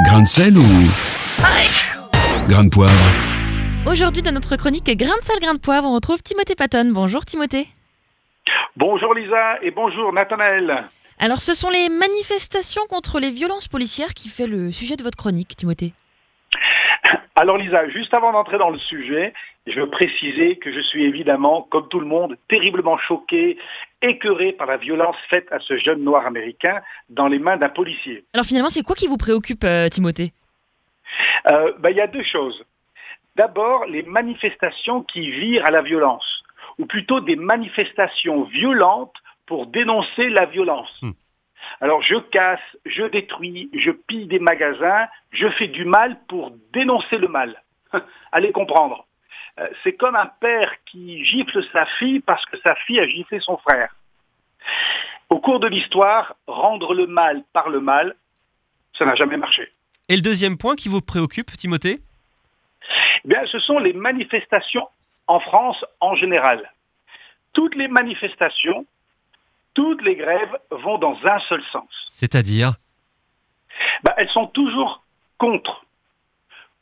Grain de sel ou grain de poivre Aujourd'hui, dans notre chronique Grain de sel, grain de poivre, on retrouve Timothée Patton. Bonjour Timothée. Bonjour Lisa et bonjour Nathanaël. Alors, ce sont les manifestations contre les violences policières qui fait le sujet de votre chronique, Timothée. Alors Lisa, juste avant d'entrer dans le sujet, je veux préciser que je suis évidemment, comme tout le monde, terriblement choqué, écœuré par la violence faite à ce jeune noir américain dans les mains d'un policier. Alors finalement, c'est quoi qui vous préoccupe, euh, Timothée? Euh, ben, Il y a deux choses. D'abord, les manifestations qui virent à la violence, ou plutôt des manifestations violentes pour dénoncer la violence. Alors je casse, je détruis, je pille des magasins, je fais du mal pour dénoncer le mal. Allez comprendre. Euh, C'est comme un père qui gifle sa fille parce que sa fille a giflé son frère. Au cours de l'histoire, rendre le mal par le mal, ça n'a jamais marché. Et le deuxième point qui vous préoccupe, Timothée? Eh Bien, ce sont les manifestations en France en général. Toutes les manifestations, toutes les grèves vont dans un seul sens. C'est-à-dire? Ben, elles sont toujours contre.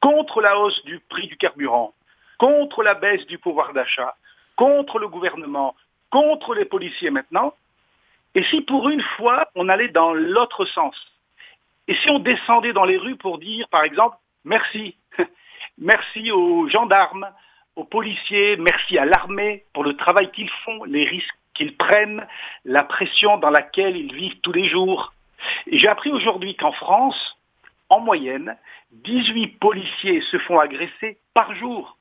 Contre la hausse du prix du carburant, contre la baisse du pouvoir d'achat, contre le gouvernement, contre les policiers maintenant. Et si pour une fois, on allait dans l'autre sens Et si on descendait dans les rues pour dire, par exemple, merci, merci aux gendarmes, aux policiers, merci à l'armée pour le travail qu'ils font, les risques qu'ils prennent, la pression dans laquelle ils vivent tous les jours. J'ai appris aujourd'hui qu'en France, en moyenne, 18 policiers se font agresser par jour.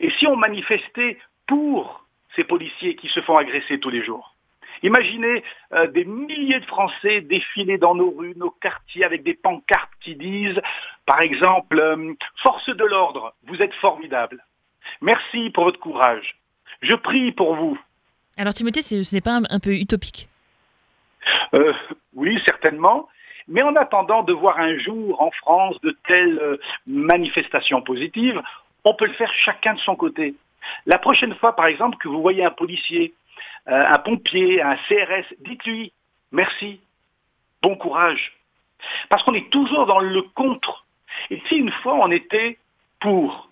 Et si on manifestait pour ces policiers qui se font agresser tous les jours? Imaginez euh, des milliers de Français défiler dans nos rues, nos quartiers, avec des pancartes qui disent, par exemple, euh, Force de l'ordre, vous êtes formidables. Merci pour votre courage. Je prie pour vous. Alors Timothée, ce n'est pas un, un peu utopique? Euh, oui, certainement. Mais en attendant de voir un jour en France de telles manifestations positives, on peut le faire chacun de son côté. La prochaine fois, par exemple, que vous voyez un policier, euh, un pompier, un CRS, dites-lui merci, bon courage. Parce qu'on est toujours dans le contre. Et si une fois on était pour.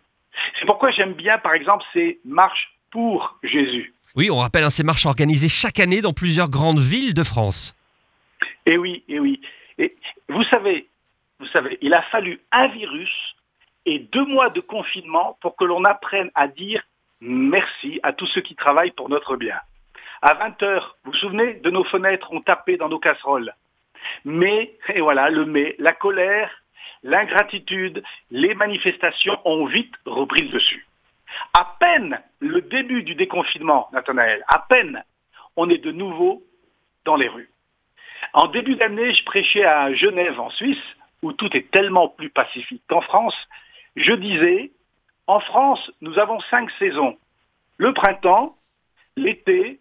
C'est pourquoi j'aime bien, par exemple, ces marches pour Jésus. Oui, on rappelle hein, ces marches organisées chaque année dans plusieurs grandes villes de France. Et oui, et oui. Et vous savez, vous savez, il a fallu un virus et deux mois de confinement pour que l'on apprenne à dire merci à tous ceux qui travaillent pour notre bien. À 20 heures, vous vous souvenez, de nos fenêtres ont tapé dans nos casseroles. Mais, et voilà, le mais, la colère, l'ingratitude, les manifestations ont vite repris le dessus. À peine le début du déconfinement, Nathanaël, à peine, on est de nouveau dans les rues. En début d'année, je prêchais à Genève, en Suisse, où tout est tellement plus pacifique qu'en France. Je disais, en France, nous avons cinq saisons. Le printemps, l'été,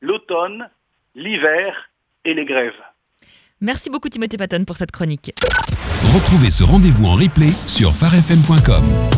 l'automne, l'hiver et les grèves. Merci beaucoup Timothée Patton pour cette chronique. Retrouvez ce rendez-vous en replay sur farfm.com.